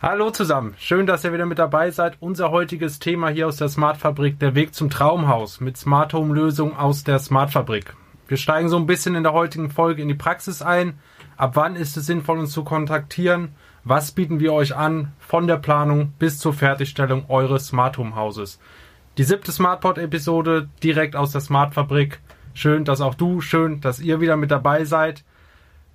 Hallo zusammen, schön, dass ihr wieder mit dabei seid. Unser heutiges Thema hier aus der Smart Fabrik, der Weg zum Traumhaus mit Smart Home Lösungen aus der Smart Fabrik. Wir steigen so ein bisschen in der heutigen Folge in die Praxis ein. Ab wann ist es sinnvoll, uns zu kontaktieren? Was bieten wir euch an von der Planung bis zur Fertigstellung eures Smart Home Hauses? Die siebte Smartpod Episode direkt aus der Smart Fabrik. Schön, dass auch du, schön, dass ihr wieder mit dabei seid.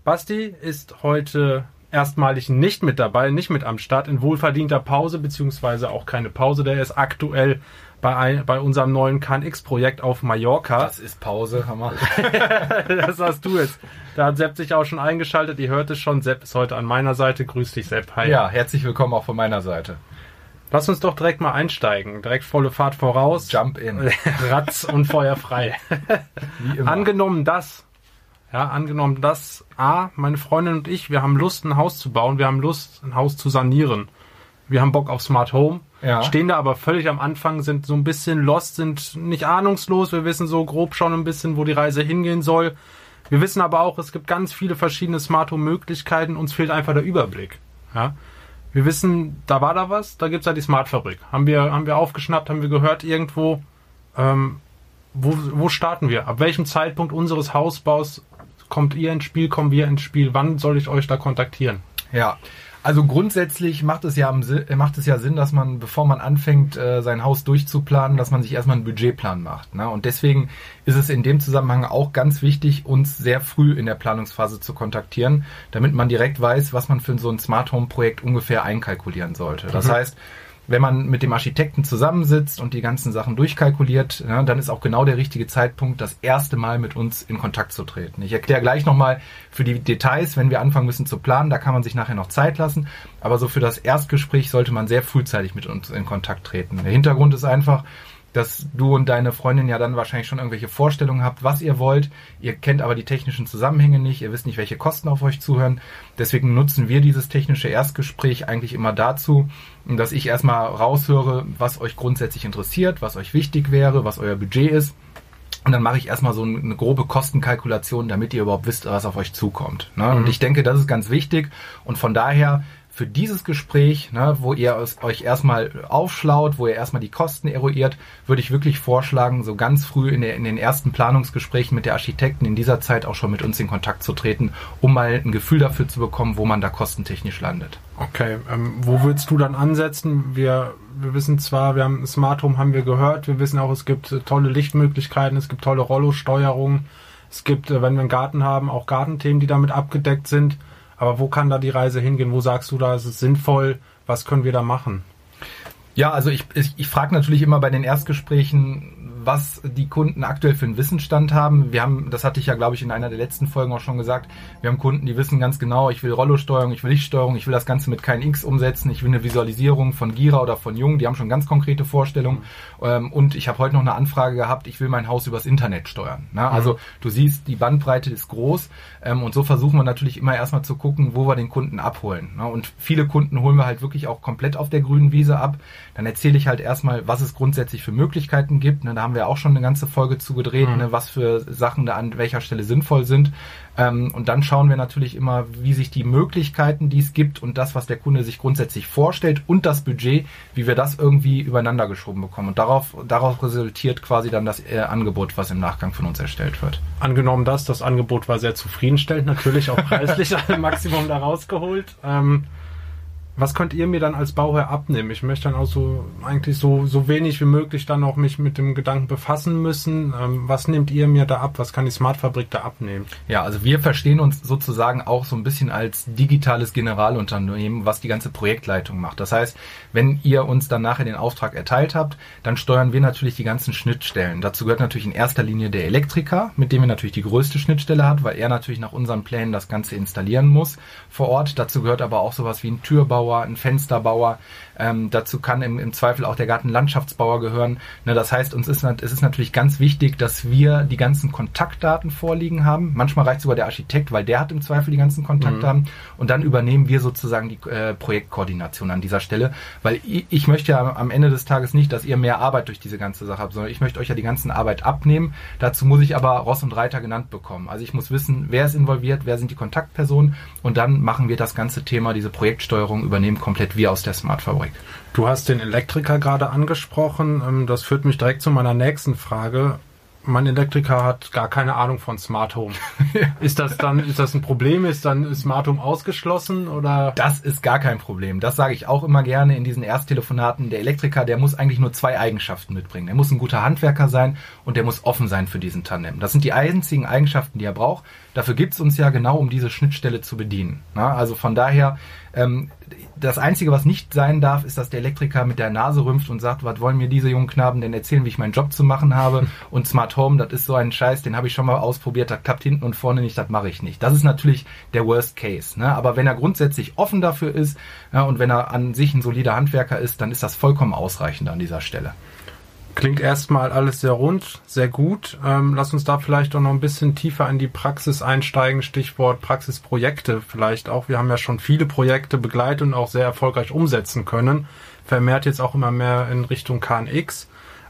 Basti ist heute erstmalig nicht mit dabei, nicht mit am Start, in wohlverdienter Pause, beziehungsweise auch keine Pause. Der ist aktuell bei, ein, bei unserem neuen KNX-Projekt auf Mallorca. Das ist Pause, Hammer. das hast du jetzt. Da hat Sepp sich auch schon eingeschaltet. Ihr hört es schon. Sepp ist heute an meiner Seite. Grüß dich, Sepp. Hi. Ja, herzlich willkommen auch von meiner Seite. Lass uns doch direkt mal einsteigen. Direkt volle Fahrt voraus. Jump in. Ratz und Feuer frei. Wie immer. Angenommen das, ja, angenommen das, A, meine Freundin und ich, wir haben Lust, ein Haus zu bauen, wir haben Lust, ein Haus zu sanieren. Wir haben Bock auf Smart Home, ja. stehen da aber völlig am Anfang, sind so ein bisschen lost, sind nicht ahnungslos, wir wissen so grob schon ein bisschen, wo die Reise hingehen soll. Wir wissen aber auch, es gibt ganz viele verschiedene Smart Home Möglichkeiten, uns fehlt einfach der Überblick. Ja. Wir wissen, da war da was, da gibt's ja die Smart Fabrik. Haben wir, haben wir aufgeschnappt, haben wir gehört irgendwo. Ähm, wo, wo starten wir? Ab welchem Zeitpunkt unseres Hausbaus kommt ihr ins Spiel, kommen wir ins Spiel? Wann soll ich euch da kontaktieren? Ja, also grundsätzlich macht es ja macht es ja Sinn, dass man, bevor man anfängt, äh, sein Haus durchzuplanen, dass man sich erstmal einen Budgetplan macht. Ne? Und deswegen ist es in dem Zusammenhang auch ganz wichtig, uns sehr früh in der Planungsphase zu kontaktieren, damit man direkt weiß, was man für so ein Smart Home Projekt ungefähr einkalkulieren sollte. Das mhm. heißt, wenn man mit dem Architekten zusammensitzt und die ganzen Sachen durchkalkuliert, ja, dann ist auch genau der richtige Zeitpunkt, das erste Mal mit uns in Kontakt zu treten. Ich erkläre gleich nochmal für die Details, wenn wir anfangen müssen zu planen, da kann man sich nachher noch Zeit lassen. Aber so für das Erstgespräch sollte man sehr frühzeitig mit uns in Kontakt treten. Der Hintergrund ist einfach, dass du und deine Freundin ja dann wahrscheinlich schon irgendwelche Vorstellungen habt, was ihr wollt. Ihr kennt aber die technischen Zusammenhänge nicht, ihr wisst nicht, welche Kosten auf euch zuhören. Deswegen nutzen wir dieses technische Erstgespräch eigentlich immer dazu, dass ich erstmal raushöre, was euch grundsätzlich interessiert, was euch wichtig wäre, was euer Budget ist. Und dann mache ich erstmal so eine grobe Kostenkalkulation, damit ihr überhaupt wisst, was auf euch zukommt. Ne? Mhm. Und ich denke, das ist ganz wichtig. Und von daher für dieses Gespräch, ne, wo ihr euch erstmal aufschlaut, wo ihr erstmal die Kosten eruiert, würde ich wirklich vorschlagen, so ganz früh in, der, in den ersten Planungsgesprächen mit der Architekten in dieser Zeit auch schon mit uns in Kontakt zu treten, um mal ein Gefühl dafür zu bekommen, wo man da kostentechnisch landet. Okay, ähm, wo würdest du dann ansetzen? Wir, wir wissen zwar, wir haben Smart Home haben wir gehört, wir wissen auch, es gibt äh, tolle Lichtmöglichkeiten, es gibt tolle Rollo-Steuerung, es gibt, äh, wenn wir einen Garten haben, auch Gartenthemen, die damit abgedeckt sind. Aber wo kann da die Reise hingehen? Wo sagst du, da ist es sinnvoll? Was können wir da machen? Ja, also ich, ich, ich frage natürlich immer bei den Erstgesprächen, was die Kunden aktuell für einen Wissensstand haben. Wir haben, das hatte ich ja, glaube ich, in einer der letzten Folgen auch schon gesagt, wir haben Kunden, die wissen ganz genau, ich will Rollosteuerung, ich will Lichtsteuerung, ich will das Ganze mit KNX umsetzen, ich will eine Visualisierung von Gira oder von Jung, die haben schon ganz konkrete Vorstellungen. Mhm. und ich habe heute noch eine Anfrage gehabt, ich will mein Haus übers Internet steuern. Ne? Mhm. Also du siehst, die Bandbreite ist groß ähm, und so versuchen wir natürlich immer erstmal zu gucken, wo wir den Kunden abholen. Ne? Und viele Kunden holen wir halt wirklich auch komplett auf der grünen Wiese ab. Dann erzähle ich halt erstmal, was es grundsätzlich für Möglichkeiten gibt. Ne? Da haben haben wir auch schon eine ganze Folge zugedreht, mhm. ne, was für Sachen da an welcher Stelle sinnvoll sind. Ähm, und dann schauen wir natürlich immer, wie sich die Möglichkeiten, die es gibt und das, was der Kunde sich grundsätzlich vorstellt und das Budget, wie wir das irgendwie übereinander geschoben bekommen. Und darauf, darauf resultiert quasi dann das äh, Angebot, was im Nachgang von uns erstellt wird. Angenommen das, das Angebot war sehr zufriedenstellend, natürlich auch preislich Maximum da rausgeholt. Ähm was könnt ihr mir dann als Bauherr abnehmen? Ich möchte dann auch so eigentlich so, so wenig wie möglich dann auch mich mit dem Gedanken befassen müssen. Ähm, was nehmt ihr mir da ab? Was kann die Smartfabrik da abnehmen? Ja, also wir verstehen uns sozusagen auch so ein bisschen als digitales Generalunternehmen, was die ganze Projektleitung macht. Das heißt, wenn ihr uns dann nachher den Auftrag erteilt habt, dann steuern wir natürlich die ganzen Schnittstellen. Dazu gehört natürlich in erster Linie der Elektriker, mit dem wir natürlich die größte Schnittstelle hat, weil er natürlich nach unseren Plänen das Ganze installieren muss vor Ort. Dazu gehört aber auch sowas wie ein Türbau Gartenbauer, ein Fensterbauer. Ähm, dazu kann im, im, Zweifel auch der Gartenlandschaftsbauer gehören. Ne, das heißt, uns ist, es ist natürlich ganz wichtig, dass wir die ganzen Kontaktdaten vorliegen haben. Manchmal reicht sogar der Architekt, weil der hat im Zweifel die ganzen Kontaktdaten. Mhm. Und dann übernehmen wir sozusagen die äh, Projektkoordination an dieser Stelle, weil ich, ich möchte ja am Ende des Tages nicht, dass ihr mehr Arbeit durch diese ganze Sache habt, sondern ich möchte euch ja die ganzen Arbeit abnehmen. Dazu muss ich aber Ross und Reiter genannt bekommen. Also ich muss wissen, wer ist involviert, wer sind die Kontaktpersonen und dann machen wir das ganze Thema, diese Projektsteuerung über übernehmen komplett wir aus der Smart-Fabrik. Du hast den Elektriker gerade angesprochen. Ähm, das führt mich direkt zu meiner nächsten Frage mein Elektriker hat gar keine Ahnung von Smart Home. ist das dann, ist das ein Problem? Ist dann Smart Home ausgeschlossen oder? Das ist gar kein Problem. Das sage ich auch immer gerne in diesen Ersttelefonaten. Der Elektriker, der muss eigentlich nur zwei Eigenschaften mitbringen. Er muss ein guter Handwerker sein und der muss offen sein für diesen Tandem. Das sind die einzigen Eigenschaften, die er braucht. Dafür gibt's uns ja genau, um diese Schnittstelle zu bedienen. also von daher, ähm, das Einzige, was nicht sein darf, ist, dass der Elektriker mit der Nase rümpft und sagt, was wollen mir diese jungen Knaben denn erzählen, wie ich meinen Job zu machen habe. Und Smart Home, das ist so ein Scheiß, den habe ich schon mal ausprobiert, das klappt hinten und vorne nicht, das mache ich nicht. Das ist natürlich der Worst Case. Ne? Aber wenn er grundsätzlich offen dafür ist ja, und wenn er an sich ein solider Handwerker ist, dann ist das vollkommen ausreichend an dieser Stelle. Klingt erstmal alles sehr rund, sehr gut. Ähm, lass uns da vielleicht auch noch ein bisschen tiefer in die Praxis einsteigen. Stichwort Praxisprojekte vielleicht auch. Wir haben ja schon viele Projekte begleitet und auch sehr erfolgreich umsetzen können. Vermehrt jetzt auch immer mehr in Richtung KNX.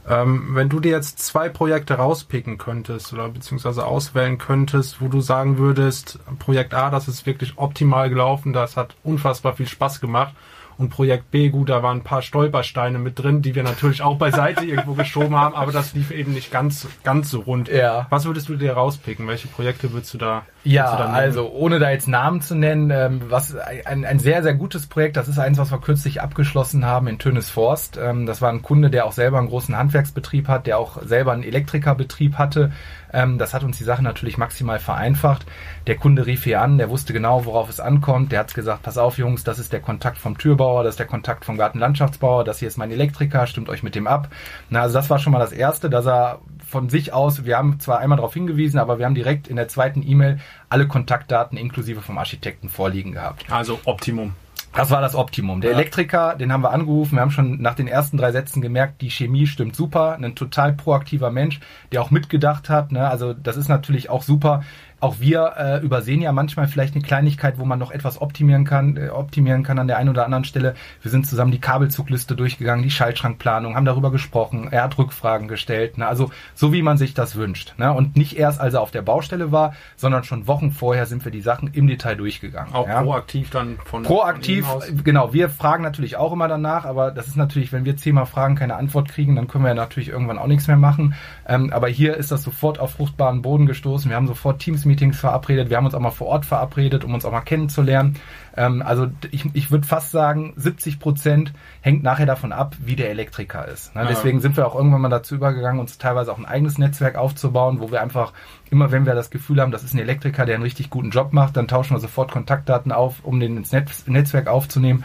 Ähm, wenn du dir jetzt zwei Projekte rauspicken könntest oder beziehungsweise auswählen könntest, wo du sagen würdest, Projekt A, das ist wirklich optimal gelaufen, das hat unfassbar viel Spaß gemacht und Projekt B, gut, da waren ein paar Stolpersteine mit drin, die wir natürlich auch beiseite irgendwo geschoben haben, aber das lief eben nicht ganz, ganz so rund. Ja. Was würdest du dir rauspicken? Welche Projekte würdest du da? Ja, du da also ohne da jetzt Namen zu nennen, ähm, was ein, ein sehr, sehr gutes Projekt, das ist eins, was wir kürzlich abgeschlossen haben in Tönes Forst. Ähm, das war ein Kunde, der auch selber einen großen Handwerksbetrieb hat, der auch selber einen Elektrikerbetrieb hatte ähm, das hat uns die Sache natürlich maximal vereinfacht. Der Kunde rief hier an, der wusste genau, worauf es ankommt. Der hat gesagt, pass auf Jungs, das ist der Kontakt vom Türbauer, das ist der Kontakt vom Gartenlandschaftsbauer, das hier ist mein Elektriker, stimmt euch mit dem ab. Na, also das war schon mal das Erste, dass er von sich aus, wir haben zwar einmal darauf hingewiesen, aber wir haben direkt in der zweiten E-Mail alle Kontaktdaten inklusive vom Architekten vorliegen gehabt. Also Optimum. Das war das Optimum. Der ja. Elektriker, den haben wir angerufen. Wir haben schon nach den ersten drei Sätzen gemerkt, die Chemie stimmt super. Ein total proaktiver Mensch, der auch mitgedacht hat. Ne? Also das ist natürlich auch super auch wir äh, übersehen ja manchmal vielleicht eine Kleinigkeit, wo man noch etwas optimieren kann, äh, optimieren kann an der einen oder anderen Stelle. Wir sind zusammen die Kabelzugliste durchgegangen, die Schaltschrankplanung, haben darüber gesprochen, er hat Rückfragen gestellt, ne? also so wie man sich das wünscht. Ne? Und nicht erst, als er auf der Baustelle war, sondern schon Wochen vorher sind wir die Sachen im Detail durchgegangen. Auch ja? proaktiv dann von Proaktiv, von genau. Wir fragen natürlich auch immer danach, aber das ist natürlich, wenn wir zehnmal fragen, keine Antwort kriegen, dann können wir natürlich irgendwann auch nichts mehr machen. Ähm, aber hier ist das sofort auf fruchtbaren Boden gestoßen. Wir haben sofort Teams Meetings verabredet. Wir haben uns auch mal vor Ort verabredet, um uns auch mal kennenzulernen. Ähm, also ich, ich würde fast sagen, 70 Prozent hängt nachher davon ab, wie der Elektriker ist. Ne? Deswegen sind wir auch irgendwann mal dazu übergegangen, uns teilweise auch ein eigenes Netzwerk aufzubauen, wo wir einfach immer, wenn wir das Gefühl haben, das ist ein Elektriker, der einen richtig guten Job macht, dann tauschen wir sofort Kontaktdaten auf, um den ins Netz, Netzwerk aufzunehmen.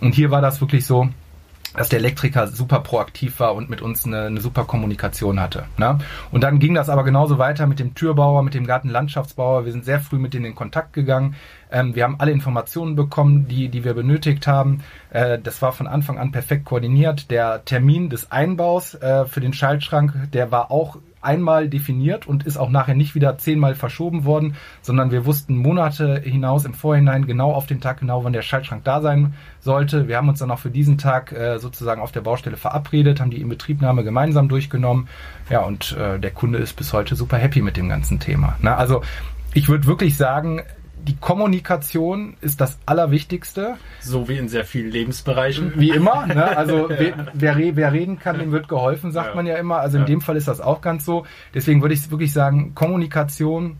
Und hier war das wirklich so, dass der Elektriker super proaktiv war und mit uns eine, eine super Kommunikation hatte. Ne? Und dann ging das aber genauso weiter mit dem Türbauer, mit dem Gartenlandschaftsbauer. Wir sind sehr früh mit denen in Kontakt gegangen. Ähm, wir haben alle Informationen bekommen, die, die wir benötigt haben. Äh, das war von Anfang an perfekt koordiniert. Der Termin des Einbaus äh, für den Schaltschrank, der war auch einmal definiert und ist auch nachher nicht wieder zehnmal verschoben worden, sondern wir wussten Monate hinaus im Vorhinein genau auf den Tag genau, wann der Schaltschrank da sein sollte. Wir haben uns dann auch für diesen Tag äh, sozusagen auf der Baustelle verabredet, haben die Inbetriebnahme gemeinsam durchgenommen. Ja, und äh, der Kunde ist bis heute super happy mit dem ganzen Thema. Na, also ich würde wirklich sagen, die Kommunikation ist das Allerwichtigste. So wie in sehr vielen Lebensbereichen. Wie immer. Ne? Also wer, wer, wer, reden kann, dem wird geholfen, sagt ja. man ja immer. Also in ja. dem Fall ist das auch ganz so. Deswegen würde ich wirklich sagen, Kommunikation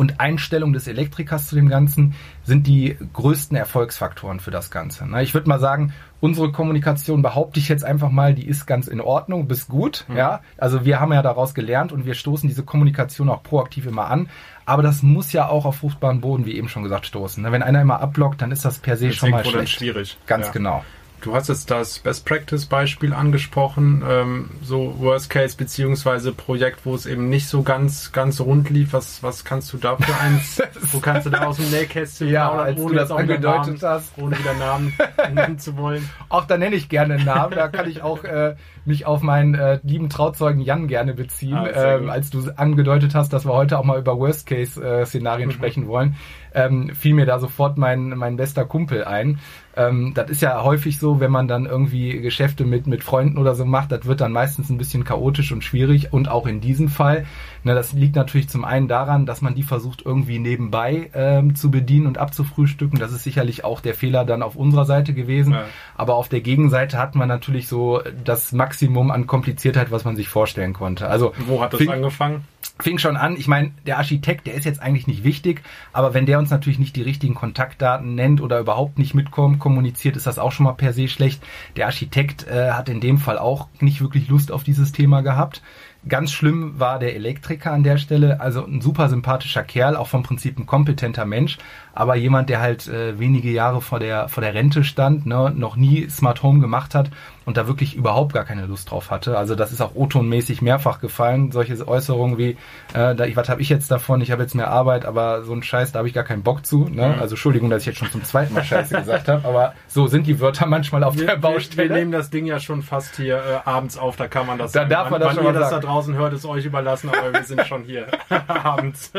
und Einstellung des Elektrikers zu dem Ganzen sind die größten Erfolgsfaktoren für das Ganze. Ne? Ich würde mal sagen, unsere Kommunikation behaupte ich jetzt einfach mal, die ist ganz in Ordnung, bis gut. Mhm. Ja, also wir haben ja daraus gelernt und wir stoßen diese Kommunikation auch proaktiv immer an. Aber das muss ja auch auf fruchtbaren Boden, wie eben schon gesagt, stoßen. Ne? Wenn einer immer abblockt, dann ist das per se das schon mal schlecht. schwierig. Ganz ja. genau. Du hast jetzt das Best Practice Beispiel angesprochen, ähm, so Worst Case beziehungsweise Projekt, wo es eben nicht so ganz ganz rund lief. Was was kannst du da für eins? wo kannst du da aus dem Nähkästchen ja, als ohne du das angedeutet Namen, hast, ohne wieder Namen nennen zu wollen? Auch da nenne ich gerne einen Namen. Da kann ich auch äh, mich auf meinen äh, lieben Trauzeugen Jan gerne beziehen, ah, ähm, als du angedeutet hast, dass wir heute auch mal über Worst-Case-Szenarien mhm. sprechen wollen. Ähm, fiel mir da sofort mein, mein bester Kumpel ein. Ähm, das ist ja häufig so, wenn man dann irgendwie Geschäfte mit, mit Freunden oder so macht, das wird dann meistens ein bisschen chaotisch und schwierig und auch in diesem Fall. Ne, das liegt natürlich zum einen daran, dass man die versucht irgendwie nebenbei ähm, zu bedienen und abzufrühstücken. Das ist sicherlich auch der Fehler dann auf unserer Seite gewesen. Ja. Aber auf der Gegenseite hat man natürlich so das Maximum an Kompliziertheit, was man sich vorstellen konnte. Also wo hat das angefangen? Fing schon an, ich meine, der Architekt, der ist jetzt eigentlich nicht wichtig, aber wenn der uns natürlich nicht die richtigen Kontaktdaten nennt oder überhaupt nicht mitkommt, kommuniziert, ist das auch schon mal per se schlecht. Der Architekt äh, hat in dem Fall auch nicht wirklich Lust auf dieses Thema gehabt. Ganz schlimm war der Elektriker an der Stelle, also ein super sympathischer Kerl, auch vom Prinzip ein kompetenter Mensch, aber jemand, der halt äh, wenige Jahre vor der vor der Rente stand, ne, noch nie Smart Home gemacht hat und da wirklich überhaupt gar keine Lust drauf hatte. Also das ist auch O-Ton-mäßig mehrfach gefallen, solche Äußerungen wie, äh, da, was habe ich jetzt davon, ich habe jetzt mehr Arbeit, aber so ein Scheiß, da habe ich gar keinen Bock zu. Ne? Mhm. Also Entschuldigung, dass ich jetzt schon zum zweiten Mal Scheiße gesagt habe, aber so sind die Wörter manchmal auf wir, der Baustelle. Wir, wir, nehmen das Ding ja schon fast hier äh, abends auf, da kann man das Da sagen. darf man das wann schon das da draußen hört, ist euch überlassen, aber wir sind schon hier abends.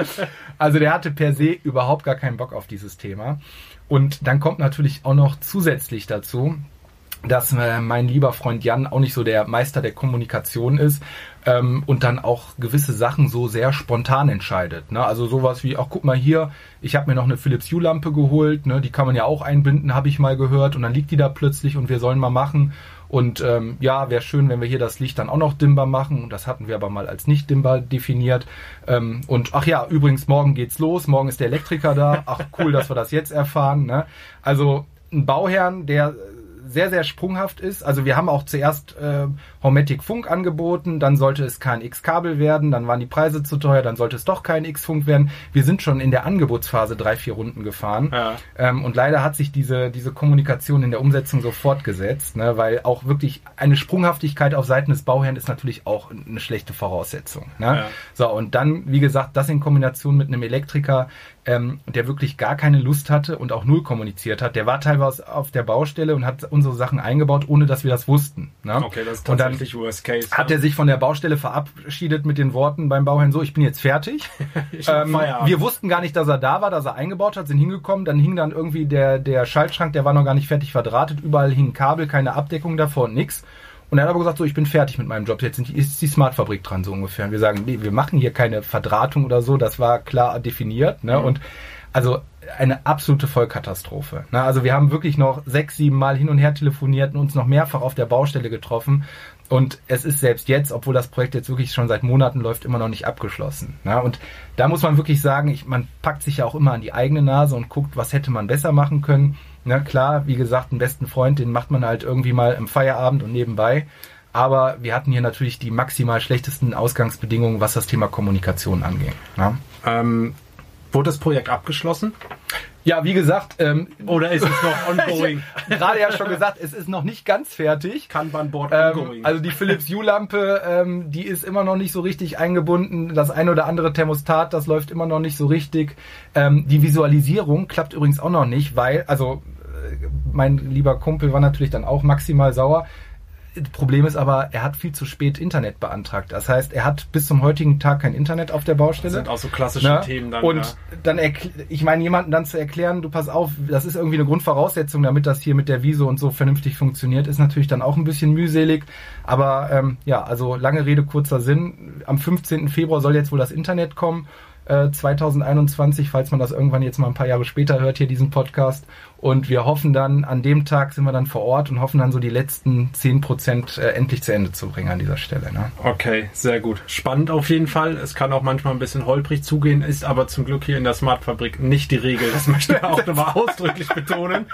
Also der hatte per se überhaupt gar keinen Bock auf dieses Thema. Und dann kommt natürlich auch noch zusätzlich dazu, dass äh, mein lieber Freund Jan auch nicht so der Meister der Kommunikation ist ähm, und dann auch gewisse Sachen so sehr spontan entscheidet. Ne? Also sowas wie, ach guck mal hier, ich habe mir noch eine Philips Hue Lampe geholt, ne? die kann man ja auch einbinden, habe ich mal gehört und dann liegt die da plötzlich und wir sollen mal machen. Und ähm, ja, wäre schön, wenn wir hier das Licht dann auch noch dimmbar machen. Das hatten wir aber mal als nicht dimmbar definiert. Ähm, und ach ja, übrigens, morgen geht's los. Morgen ist der Elektriker da. Ach cool, dass wir das jetzt erfahren. Ne? Also ein Bauherrn, der sehr, sehr sprunghaft ist. Also wir haben auch zuerst äh, Hometic Funk angeboten, dann sollte es kein X-Kabel werden, dann waren die Preise zu teuer, dann sollte es doch kein X-Funk werden. Wir sind schon in der Angebotsphase drei, vier Runden gefahren. Ja. Ähm, und leider hat sich diese, diese Kommunikation in der Umsetzung so fortgesetzt, ne, weil auch wirklich eine Sprunghaftigkeit auf Seiten des Bauherrn ist natürlich auch eine schlechte Voraussetzung. Ne? Ja. So, und dann, wie gesagt, das in Kombination mit einem Elektriker, ähm, der wirklich gar keine Lust hatte und auch null kommuniziert hat. Der war teilweise auf der Baustelle und hat unsere Sachen eingebaut, ohne dass wir das wussten. Ne? Okay, das ist tatsächlich Worst Case. Hat ja. er sich von der Baustelle verabschiedet mit den Worten beim Bauherrn so, ich bin jetzt fertig. ähm, wir wussten gar nicht, dass er da war, dass er eingebaut hat, sind hingekommen, dann hing dann irgendwie der, der Schaltschrank, der war noch gar nicht fertig verdrahtet, überall hingen Kabel, keine Abdeckung davor und nix. Und er hat aber gesagt, so, ich bin fertig mit meinem Job. Jetzt ist die Smart-Fabrik dran, so ungefähr. Und wir sagen, nee, wir machen hier keine Verdrahtung oder so. Das war klar definiert. Ne? Mhm. Und also eine absolute Vollkatastrophe. Ne? Also wir haben wirklich noch sechs, sieben Mal hin und her telefoniert und uns noch mehrfach auf der Baustelle getroffen. Und es ist selbst jetzt, obwohl das Projekt jetzt wirklich schon seit Monaten läuft, immer noch nicht abgeschlossen. Ne? Und da muss man wirklich sagen, ich, man packt sich ja auch immer an die eigene Nase und guckt, was hätte man besser machen können. Na klar, wie gesagt, einen besten Freund, den macht man halt irgendwie mal im Feierabend und nebenbei. Aber wir hatten hier natürlich die maximal schlechtesten Ausgangsbedingungen, was das Thema Kommunikation angeht. Ja? Ähm, wurde das Projekt abgeschlossen? Ja, wie gesagt, ähm, oder ist es noch ongoing? Gerade ja schon gesagt, es ist noch nicht ganz fertig. Kanban-Board ähm, ongoing. Also die Philips Hue-Lampe, ähm, die ist immer noch nicht so richtig eingebunden. Das ein oder andere Thermostat, das läuft immer noch nicht so richtig. Ähm, die Visualisierung klappt übrigens auch noch nicht, weil, also äh, mein lieber Kumpel war natürlich dann auch maximal sauer. Problem ist aber, er hat viel zu spät Internet beantragt. Das heißt, er hat bis zum heutigen Tag kein Internet auf der Baustelle. Das sind auch so klassische ne? Themen dann. Und ja. dann, ich meine, jemanden dann zu erklären, du pass auf, das ist irgendwie eine Grundvoraussetzung, damit das hier mit der Viso und so vernünftig funktioniert, ist natürlich dann auch ein bisschen mühselig. Aber ähm, ja, also lange Rede, kurzer Sinn. Am 15. Februar soll jetzt wohl das Internet kommen. 2021, äh, falls man das irgendwann jetzt mal ein paar Jahre später hört, hier diesen Podcast. Und wir hoffen dann, an dem Tag sind wir dann vor Ort und hoffen dann so die letzten 10 Prozent äh, endlich zu Ende zu bringen an dieser Stelle. Ne? Okay, sehr gut. Spannend auf jeden Fall. Es kann auch manchmal ein bisschen holprig zugehen, ist aber zum Glück hier in der Smart-Fabrik nicht die Regel. Das möchte ich auch nochmal ausdrücklich betonen.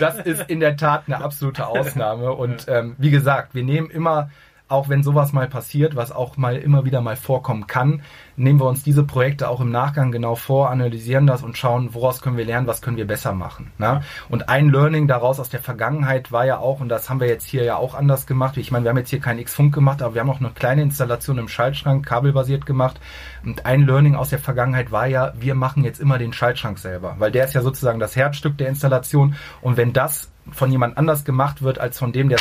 Das ist in der Tat eine absolute Ausnahme. Und ähm, wie gesagt, wir nehmen immer auch wenn sowas mal passiert, was auch mal immer wieder mal vorkommen kann, nehmen wir uns diese Projekte auch im Nachgang genau vor, analysieren das und schauen, woraus können wir lernen, was können wir besser machen. Ne? Und ein Learning daraus aus der Vergangenheit war ja auch, und das haben wir jetzt hier ja auch anders gemacht, ich meine, wir haben jetzt hier kein X-Funk gemacht, aber wir haben auch eine kleine Installation im Schaltschrank, kabelbasiert gemacht. Und ein Learning aus der Vergangenheit war ja, wir machen jetzt immer den Schaltschrank selber, weil der ist ja sozusagen das Herzstück der Installation. Und wenn das von jemand anders gemacht wird als von dem, der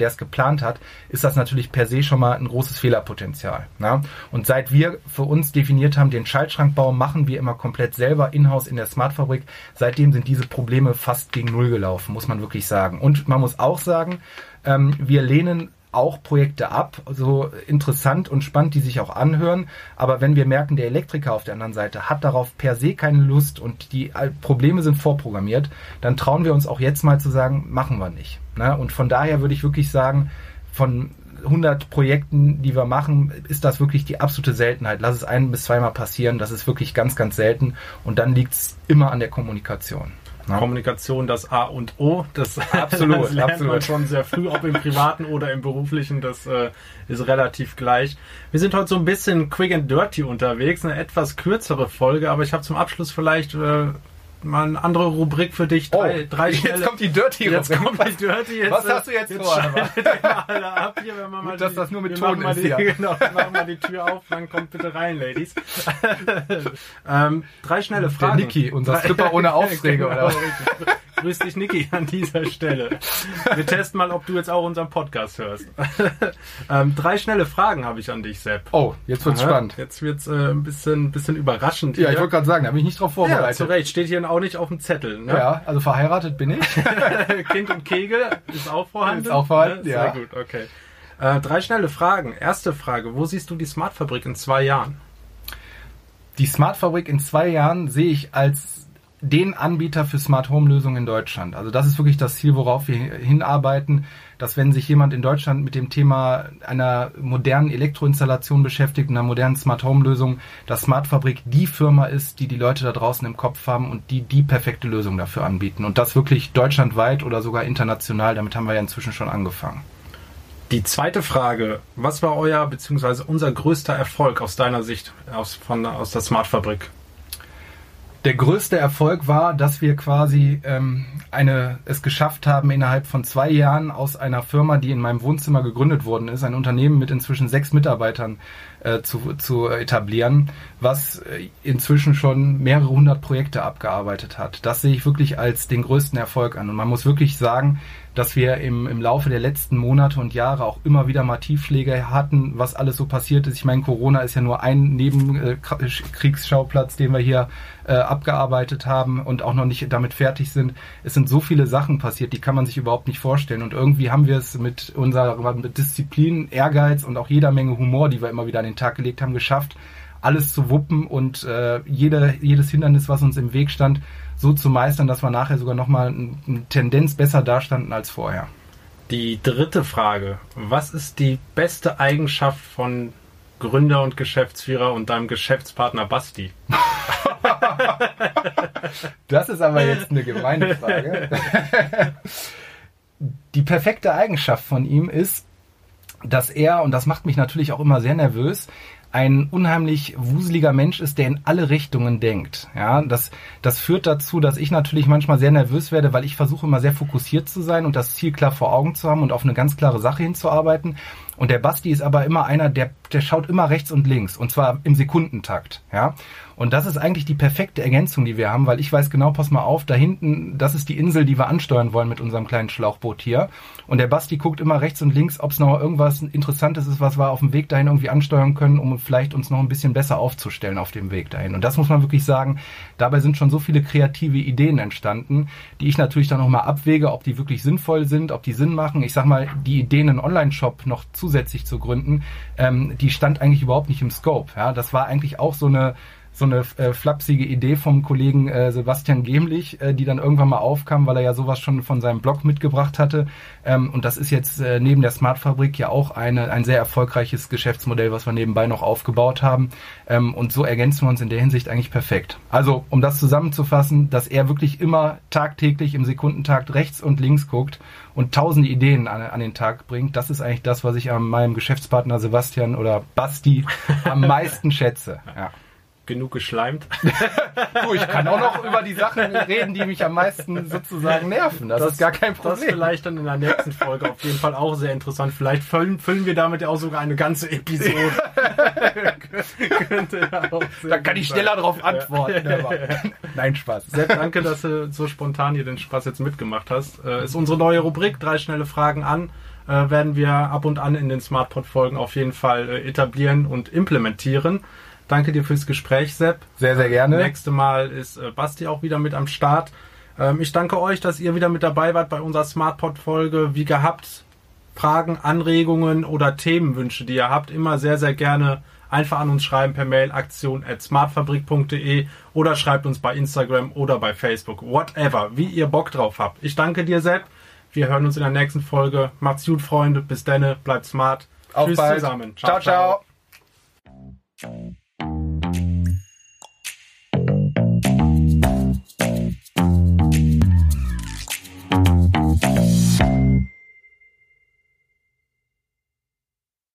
es geplant hat, ist das natürlich per se schon mal ein großes Fehlerpotenzial. Ja? Und seit wir für uns definiert haben, den Schaltschrankbau machen wir immer komplett selber in-house in der Smartfabrik, seitdem sind diese Probleme fast gegen Null gelaufen, muss man wirklich sagen. Und man muss auch sagen, ähm, wir lehnen auch Projekte ab, so interessant und spannend, die sich auch anhören. Aber wenn wir merken, der Elektriker auf der anderen Seite hat darauf per se keine Lust und die Probleme sind vorprogrammiert, dann trauen wir uns auch jetzt mal zu sagen, machen wir nicht. Ne? Und von daher würde ich wirklich sagen, von 100 Projekten, die wir machen, ist das wirklich die absolute Seltenheit. Lass es ein bis zweimal passieren. Das ist wirklich ganz, ganz selten. Und dann liegt es immer an der Kommunikation. Ja. Kommunikation das A und O. Das, absolut, das lernt absolut. man schon sehr früh, ob im privaten oder im beruflichen. Das äh, ist relativ gleich. Wir sind heute so ein bisschen quick and dirty unterwegs, eine etwas kürzere Folge, aber ich habe zum Abschluss vielleicht äh, mal eine andere Rubrik für dich. Drei, oh, drei jetzt schnelle, kommt die Dirty Jetzt kommt die Dirty. Jetzt, Was hast du jetzt, jetzt vor? alle ab hier, wenn man mal dass die, das nur mit Ton ist. Die, ja. Genau, machen wir die Tür auf, dann kommt bitte rein, Ladies. ähm, drei schnelle Fragen. Der Niki, unser Stripper ohne Aufreger, genau, oder? Grüß dich, Niki, an dieser Stelle. Wir testen mal, ob du jetzt auch unseren Podcast hörst. ähm, drei schnelle Fragen habe ich an dich, Sepp. Oh, jetzt wird's Aha, spannend. Jetzt wird's äh, ein bisschen, bisschen überraschend. Ja, hier. ich wollte gerade sagen, da habe ich nicht drauf vorbereitet. Ja, zu Recht, steht hier auch nicht auf dem Zettel. Ne? Ja, also verheiratet bin ich. kind und Kegel ist auch vorhanden. Ist auch vorhanden, ja. Sehr gut, okay. Äh, drei schnelle Fragen. Erste Frage, wo siehst du die Smartfabrik in zwei Jahren? Die Smartfabrik in zwei Jahren sehe ich als den Anbieter für Smart Home Lösungen in Deutschland. Also das ist wirklich das Ziel, worauf wir hinarbeiten, dass wenn sich jemand in Deutschland mit dem Thema einer modernen Elektroinstallation beschäftigt, einer modernen Smart Home Lösung, dass Smart Fabrik die Firma ist, die die Leute da draußen im Kopf haben und die die perfekte Lösung dafür anbieten. Und das wirklich deutschlandweit oder sogar international. Damit haben wir ja inzwischen schon angefangen. Die zweite Frage, was war euer bzw. unser größter Erfolg aus deiner Sicht aus, von, aus der Smart Fabrik? Der größte Erfolg war, dass wir quasi ähm, eine, es geschafft haben, innerhalb von zwei Jahren aus einer Firma, die in meinem Wohnzimmer gegründet worden ist, ein Unternehmen mit inzwischen sechs Mitarbeitern äh, zu, zu etablieren, was äh, inzwischen schon mehrere hundert Projekte abgearbeitet hat. Das sehe ich wirklich als den größten Erfolg an. Und man muss wirklich sagen, dass wir im, im Laufe der letzten Monate und Jahre auch immer wieder mal Tiefschläge hatten, was alles so passiert ist. Ich meine, Corona ist ja nur ein Nebenkriegsschauplatz, den wir hier äh, abgearbeitet haben und auch noch nicht damit fertig sind. Es sind so viele Sachen passiert, die kann man sich überhaupt nicht vorstellen. Und irgendwie haben wir es mit unserer mit Disziplin, Ehrgeiz und auch jeder Menge Humor, die wir immer wieder an den Tag gelegt haben, geschafft, alles zu wuppen und äh, jede, jedes Hindernis, was uns im Weg stand, so zu meistern, dass wir nachher sogar nochmal eine Tendenz besser dastanden als vorher. Die dritte Frage. Was ist die beste Eigenschaft von Gründer und Geschäftsführer und deinem Geschäftspartner Basti? das ist aber jetzt eine gemeine Frage. Die perfekte Eigenschaft von ihm ist, dass er, und das macht mich natürlich auch immer sehr nervös, ein unheimlich wuseliger Mensch ist, der in alle Richtungen denkt. Ja, das, das führt dazu, dass ich natürlich manchmal sehr nervös werde, weil ich versuche immer sehr fokussiert zu sein und das Ziel klar vor Augen zu haben und auf eine ganz klare Sache hinzuarbeiten. Und der Basti ist aber immer einer, der, der schaut immer rechts und links und zwar im Sekundentakt. Ja, und das ist eigentlich die perfekte Ergänzung, die wir haben, weil ich weiß genau, pass mal auf, da hinten, das ist die Insel, die wir ansteuern wollen mit unserem kleinen Schlauchboot hier. Und der Basti guckt immer rechts und links, ob es noch irgendwas Interessantes ist, was wir auf dem Weg dahin irgendwie ansteuern können, um vielleicht uns noch ein bisschen besser aufzustellen auf dem Weg dahin. Und das muss man wirklich sagen, dabei sind schon so viele kreative Ideen entstanden, die ich natürlich dann nochmal abwäge, ob die wirklich sinnvoll sind, ob die Sinn machen. Ich sag mal, die Ideen, einen Online-Shop noch zusätzlich zu gründen, ähm, die stand eigentlich überhaupt nicht im Scope. Ja, das war eigentlich auch so eine so eine äh, flapsige Idee vom Kollegen äh, Sebastian Gemlich, äh, die dann irgendwann mal aufkam, weil er ja sowas schon von seinem Blog mitgebracht hatte. Ähm, und das ist jetzt äh, neben der Smartfabrik ja auch eine, ein sehr erfolgreiches Geschäftsmodell, was wir nebenbei noch aufgebaut haben. Ähm, und so ergänzen wir uns in der Hinsicht eigentlich perfekt. Also, um das zusammenzufassen, dass er wirklich immer tagtäglich im Sekundentakt rechts und links guckt und tausende Ideen an, an den Tag bringt, das ist eigentlich das, was ich an meinem Geschäftspartner Sebastian oder Basti am meisten schätze. Ja. Genug geschleimt. du, ich kann auch noch über die Sachen reden, die mich am meisten sozusagen nerven. Das, das ist gar kein Problem. Das vielleicht dann in der nächsten Folge auf jeden Fall auch sehr interessant. Vielleicht füllen, füllen wir damit ja auch sogar eine ganze Episode. da kann ich schneller darauf antworten. Nein, Spaß. Sepp, danke, dass du so spontan hier den Spaß jetzt mitgemacht hast. Äh, ist unsere neue Rubrik, drei schnelle Fragen an. Äh, werden wir ab und an in den SmartPod-Folgen auf jeden Fall äh, etablieren und implementieren. Danke dir fürs Gespräch, Sepp. Sehr, sehr gerne. Nächste Mal ist äh, Basti auch wieder mit am Start. Ähm, ich danke euch, dass ihr wieder mit dabei wart bei unserer SmartPod-Folge. Wie gehabt, Fragen, Anregungen oder Themenwünsche, die ihr habt, immer sehr, sehr gerne einfach an uns schreiben per Mail aktion at smartfabrik.de oder schreibt uns bei Instagram oder bei Facebook. Whatever, wie ihr Bock drauf habt. Ich danke dir, Sepp. Wir hören uns in der nächsten Folge. Macht's gut, Freunde. Bis denne. Bleibt smart. Auf Tschüss bald. zusammen. ciao. ciao. ciao.